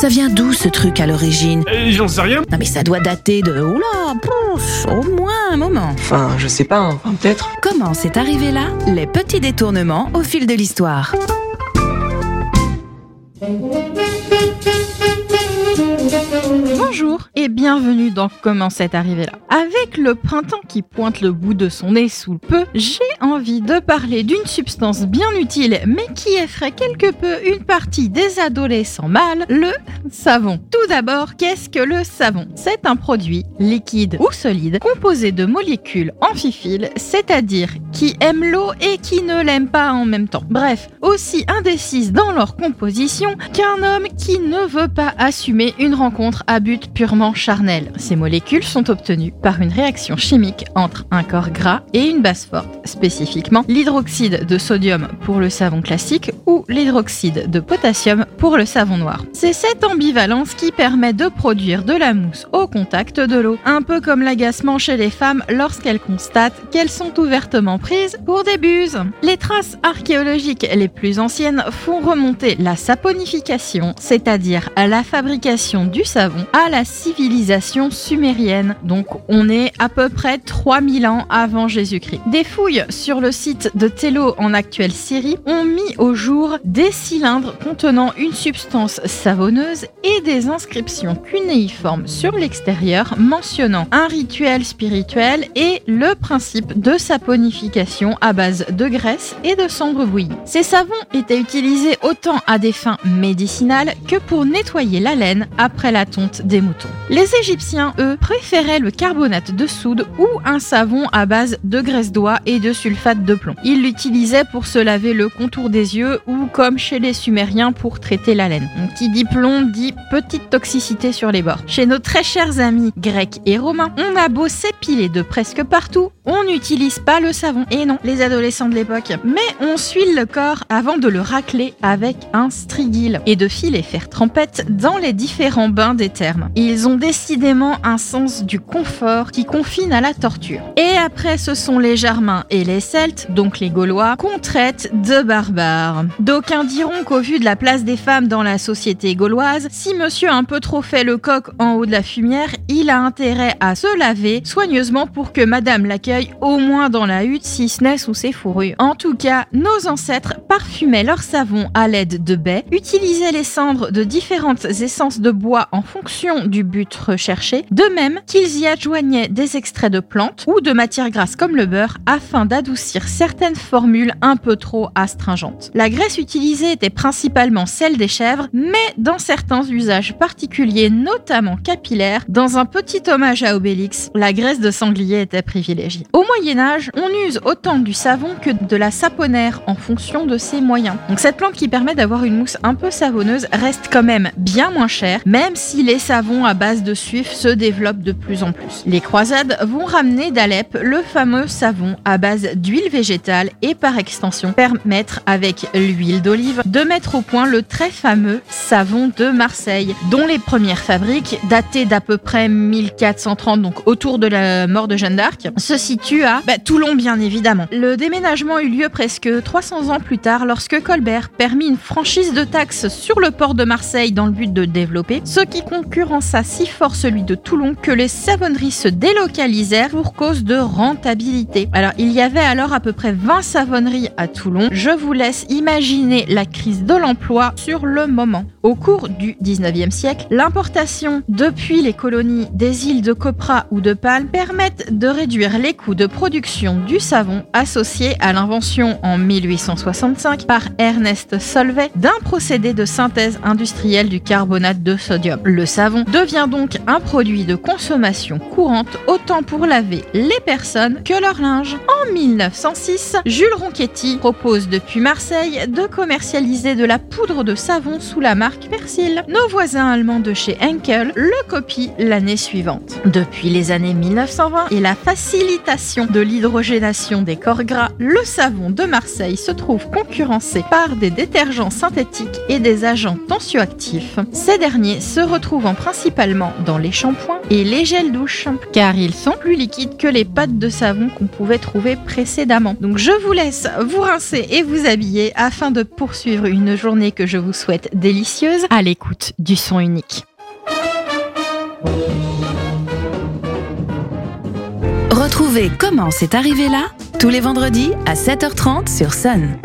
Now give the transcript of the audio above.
Ça vient d'où ce truc à l'origine Euh, J'en sais rien. Non mais ça doit dater de... Oula, pouf, au moins un moment. Enfin, je sais pas, hein. enfin, peut-être. Comment c'est arrivé là Les petits détournements au fil de l'histoire? Bonjour bienvenue dans Comment c'est arrivé là. Avec le printemps qui pointe le bout de son nez sous le peu, j'ai envie de parler d'une substance bien utile mais qui effraie quelque peu une partie des adolescents mâles, le savon. Tout d'abord, qu'est-ce que le savon? C'est un produit liquide ou solide composé de molécules amphiphiles, c'est-à-dire qui aiment l'eau et qui ne l'aiment pas en même temps. Bref, aussi indécises dans leur composition qu'un homme qui ne veut pas assumer une rencontre à but purement charnel. Ces molécules sont obtenues par une réaction chimique entre un corps gras et une base forte, spécifiquement l'hydroxyde de sodium pour le savon classique l'hydroxyde de potassium pour le savon noir. C'est cette ambivalence qui permet de produire de la mousse au contact de l'eau, un peu comme l'agacement chez les femmes lorsqu'elles constatent qu'elles sont ouvertement prises pour des buses. Les traces archéologiques les plus anciennes font remonter la saponification, c'est-à-dire la fabrication du savon, à la civilisation sumérienne. Donc on est à peu près 3000 ans avant Jésus-Christ. Des fouilles sur le site de Tello en actuelle Syrie ont mis au jour des cylindres contenant une substance savonneuse et des inscriptions cunéiformes sur l'extérieur mentionnant un rituel spirituel et le principe de saponification à base de graisse et de cendre bouillie. Ces savons étaient utilisés autant à des fins médicinales que pour nettoyer la laine après la tonte des moutons. Les Égyptiens, eux, préféraient le carbonate de soude ou un savon à base de graisse d'oie et de sulfate de plomb. Ils l'utilisaient pour se laver le contour des yeux comme chez les Sumériens pour traiter la laine. Qui dit plomb dit petite toxicité sur les bords. Chez nos très chers amis grecs et romains, on a beau s'épiler de presque partout, on n'utilise pas le savon. Et non, les adolescents de l'époque. Mais on suit le corps avant de le racler avec un strigil et de filer faire trempette dans les différents bains des thermes. Ils ont décidément un sens du confort qui confine à la torture. Et après, ce sont les Germains et les Celtes, donc les Gaulois, qu'on traite de barbares. D'aucuns diront qu'au vu de la place des femmes dans la société gauloise, si monsieur un peu trop fait le coq en haut de la fumière, il a intérêt à se laver soigneusement pour que madame l'accueille au moins dans la hutte, si ce n'est sous ses fourrures. En tout cas, nos ancêtres parfumaient leur savon à l'aide de baies, utilisaient les cendres de différentes essences de bois en fonction du but recherché, de même qu'ils y adjoignaient des extraits de plantes ou de matières grasses comme le beurre afin d'adoucir certaines formules un peu trop astringentes. La utilisée était principalement celle des chèvres, mais dans certains usages particuliers, notamment capillaires, dans un petit hommage à Obélix, la graisse de sanglier était privilégiée. Au Moyen Âge, on use autant du savon que de la saponaire en fonction de ses moyens. Donc cette plante qui permet d'avoir une mousse un peu savonneuse reste quand même bien moins chère, même si les savons à base de suif se développent de plus en plus. Les croisades vont ramener d'Alep le fameux savon à base d'huile végétale et par extension permettre avec l'huile d'olive de mettre au point le très fameux savon de Marseille, dont les premières fabriques, datées d'à peu près 1430, donc autour de la mort de Jeanne d'Arc, se situent à bah, Toulon bien évidemment. Le déménagement eut lieu presque 300 ans plus tard lorsque Colbert permit une franchise de taxes sur le port de Marseille dans le but de développer, ce qui concurrença si fort celui de Toulon que les savonneries se délocalisèrent pour cause de rentabilité. Alors il y avait alors à peu près 20 savonneries à Toulon. Je vous laisse imaginer la crise de l'emploi sur le moment. Au cours du 19e siècle, l'importation depuis les colonies des îles de Copra ou de Palme permettent de réduire les coûts de production du savon associé à l'invention en 1865 par Ernest Solvay d'un procédé de synthèse industrielle du carbonate de sodium. Le savon devient donc un produit de consommation courante autant pour laver les personnes que leur linge. En 1906, Jules Ronchetti propose depuis Marseille de commercialiser de la poudre de savon sous la marque Persil. Nos voisins allemands de chez Henkel le copient l'année suivante. Depuis les années 1920 et la facilitation de l'hydrogénation des corps gras, le savon de Marseille se trouve concurrencé par des détergents synthétiques et des agents tensioactifs. Ces derniers se retrouvant principalement dans les shampoings et les gels douche, car ils sont plus liquides que les pâtes de savon qu'on pouvait trouver précédemment. Donc je vous laisse vous rincer et vous habiller de poursuivre une journée que je vous souhaite délicieuse à l'écoute du son unique. Retrouvez Comment c'est arrivé là tous les vendredis à 7h30 sur Sun.